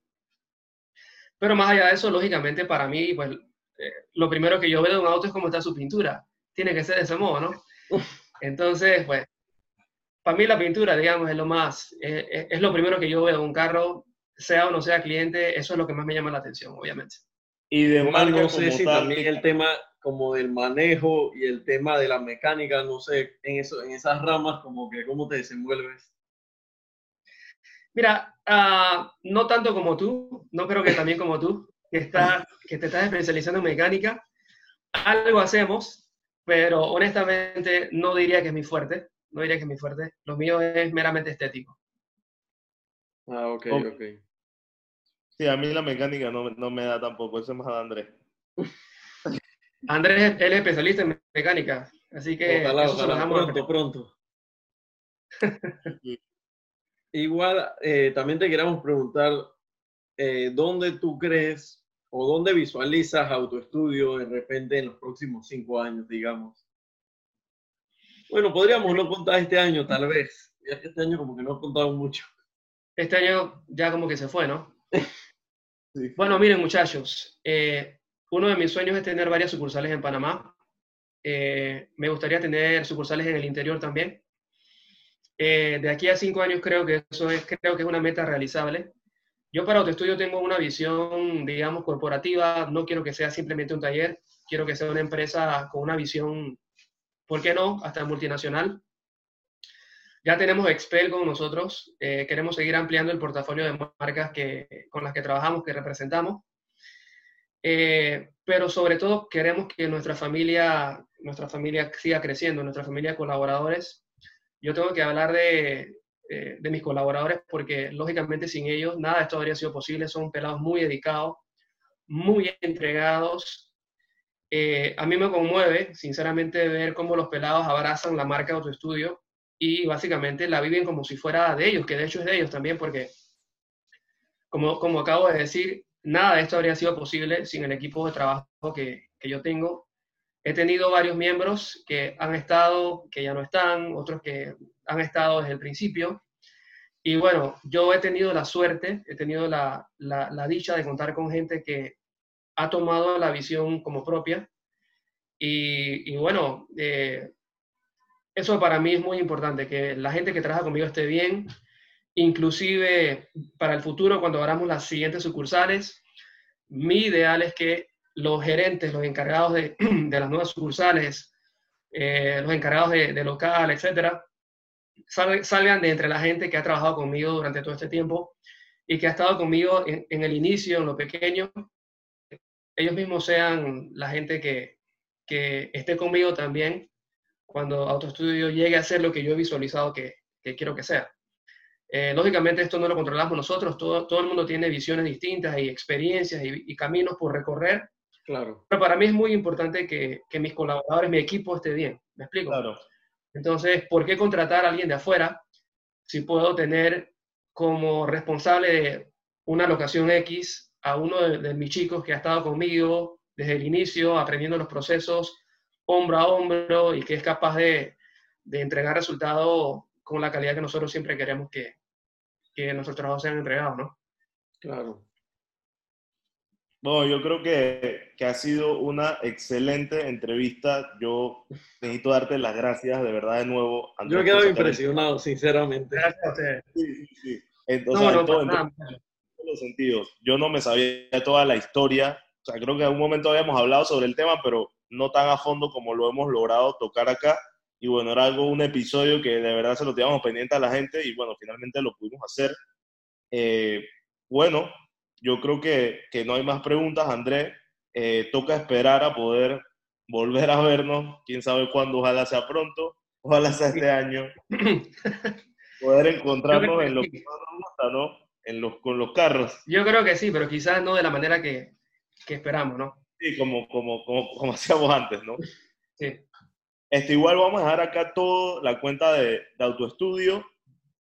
Pero más allá de eso, lógicamente, para mí, pues, eh, lo primero que yo veo de un auto es cómo está su pintura. Tiene que ser de ese modo, ¿no? Entonces, pues, para mí la pintura, digamos, es lo más, eh, es lo primero que yo veo de un carro, sea o no sea cliente, eso es lo que más me llama la atención, obviamente. Y de no sé si también el tema como del manejo y el tema de la mecánica, no sé, en, eso, en esas ramas, como que cómo te desenvuelves. Mira, uh, no tanto como tú, no creo que también como tú, que, está, que te estás especializando en mecánica. Algo hacemos, pero honestamente no diría que es mi fuerte, no diría que es mi fuerte. Lo mío es meramente estético. Ah, ok, ok. Sí, a mí la mecánica no, no me da tampoco, eso es más a Andrés. Andrés, él es especialista en mecánica. Así que Ojalá, eso se lo ojalá, dejamos pronto, pronto. Igual, eh, también te queríamos preguntar, eh, ¿dónde tú crees o dónde visualizas autoestudio de repente en los próximos cinco años, digamos? Bueno, podríamos no contar este año, tal vez. Ya que Este año como que no he contado mucho. Este año ya como que se fue, ¿no? Bueno, miren muchachos, eh, uno de mis sueños es tener varias sucursales en Panamá. Eh, me gustaría tener sucursales en el interior también. Eh, de aquí a cinco años creo que eso es, creo que es una meta realizable. Yo para Autoestudio tengo una visión, digamos, corporativa. No quiero que sea simplemente un taller. Quiero que sea una empresa con una visión, ¿por qué no? Hasta multinacional. Ya tenemos Expel con nosotros. eh, queremos seguir ampliando el portafolio de marcas que, con las que trabajamos, que representamos. Eh, pero sobre todo queremos que nuestra familia, nuestra familia siga creciendo, nuestra familia de colaboradores. Yo tengo que hablar de, eh, de mis colaboradores porque lógicamente sin ellos nada de esto habría sido posible. Son pelados muy dedicados, muy entregados. Eh, a mí me conmueve, sinceramente, ver cómo los pelados abrazan la marca de Autoestudio y básicamente la viven como si fuera de ellos, que de hecho es de ellos también, porque como, como acabo de decir, nada de esto habría sido posible sin el equipo de trabajo que, que yo tengo. He tenido varios miembros que han estado, que ya no están, otros que han estado desde el principio. Y bueno, yo he tenido la suerte, he tenido la, la, dicha de contar con gente que ha tomado la visión como propia. Y, y bueno, eh, eso para mí es muy importante, que la gente que trabaja conmigo esté bien, inclusive para el futuro, cuando abramos las siguientes sucursales, mi ideal es que los gerentes, los encargados de, de las nuevas sucursales, eh, los encargados de, de local, etcétera, sal- salgan de entre la gente que ha trabajado conmigo durante todo este tiempo y que ha estado conmigo en, en el inicio, en lo pequeño, ellos mismos sean la gente que, que esté conmigo también cuando Autoestudio llegue a ser lo que yo he visualizado que, que quiero que sea. Eh, lógicamente esto no lo controlamos nosotros, todo, todo el mundo tiene visiones distintas y experiencias y, y caminos por recorrer, Claro. pero para mí es muy importante que, que mis colaboradores, mi equipo esté bien, ¿me explico? Claro. Entonces, ¿por qué contratar a alguien de afuera si puedo tener como responsable de una locación X a uno de, de mis chicos que ha estado conmigo desde el inicio, aprendiendo los procesos hombro a hombro y que es capaz de, de entregar resultados con la calidad que nosotros siempre queremos que, que nuestros trabajos sean entregados, ¿no? Claro. Bueno, yo creo que, que ha sido una excelente entrevista. Yo necesito darte las gracias de verdad de nuevo. Yo he Andrés, quedado por sacar- impresionado, sinceramente. Gracias a ustedes. Sí, sí, sí. En, o No, sea, en no, todo- en todos los sentidos. Yo no me sabía toda la historia. O sea, creo que en algún momento habíamos hablado sobre el tema, pero no tan a fondo como lo hemos logrado tocar acá. Y bueno, era algo, un episodio que de verdad se lo teníamos pendiente a la gente y bueno, finalmente lo pudimos hacer. Eh, bueno, yo creo que, que no hay más preguntas, Andrés. Eh, toca esperar a poder volver a vernos. Quién sabe cuándo, ojalá sea pronto, ojalá sea este año. Poder encontrarnos que en lo que nos gusta, ¿no? En los, con los carros. Yo creo que sí, pero quizás no de la manera que, que esperamos, ¿no? Sí, como, como, como, como hacíamos antes, ¿no? Sí. Este, igual vamos a dejar acá todo la cuenta de, de autoestudio.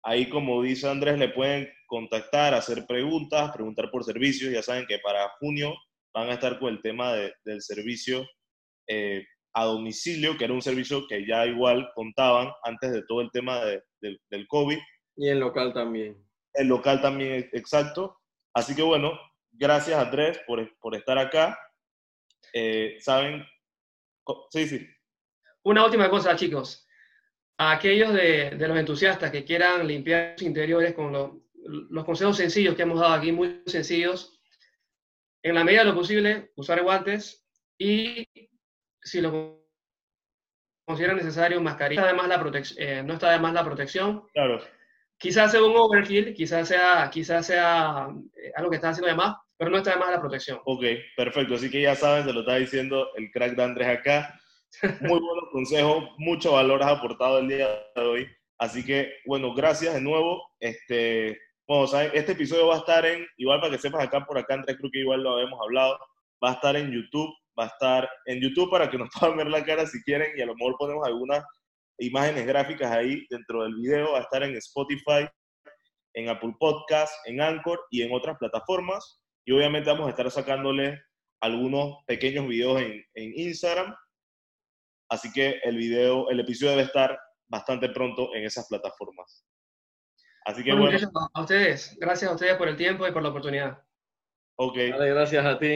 Ahí, como dice Andrés, le pueden contactar, hacer preguntas, preguntar por servicios. Ya saben que para junio van a estar con el tema de- del servicio eh, a domicilio, que era un servicio que ya igual contaban antes de todo el tema de- del- del COVID. Y en local también. El local también, exacto. Así que bueno, gracias Andrés por, por estar acá. Eh, Saben, sí, sí. Una última cosa, chicos. A aquellos de, de los entusiastas que quieran limpiar sus interiores con lo- los consejos sencillos que hemos dado aquí, muy sencillos, en la medida de lo posible, usar guantes y, si lo consideran necesario, mascarilla. Además, la eh, no está además la protección. Claro. Quizás sea un overkill, quizás sea, quizás sea eh, algo que están haciendo de más, pero no está de más la protección. Ok, perfecto. Así que ya saben, se lo está diciendo el crack de Andrés acá. Muy buenos consejos, mucho valor has aportado el día de hoy. Así que, bueno, gracias de nuevo. Este, bueno, ¿saben? este episodio va a estar en, igual para que sepas acá por acá, Andrés, creo que igual lo habíamos hablado, va a estar en YouTube va a estar en YouTube para que nos puedan ver la cara si quieren y a lo mejor ponemos algunas imágenes gráficas ahí dentro del video. Va a estar en Spotify, en Apple Podcast, en Anchor y en otras plataformas. Y obviamente vamos a estar sacándole algunos pequeños videos en, en Instagram. Así que el video, el episodio debe estar bastante pronto en esas plataformas. Así que Bueno, bueno, muchachos, a ustedes, gracias a ustedes por el tiempo y por la oportunidad. ok. Dale, gracias a ti.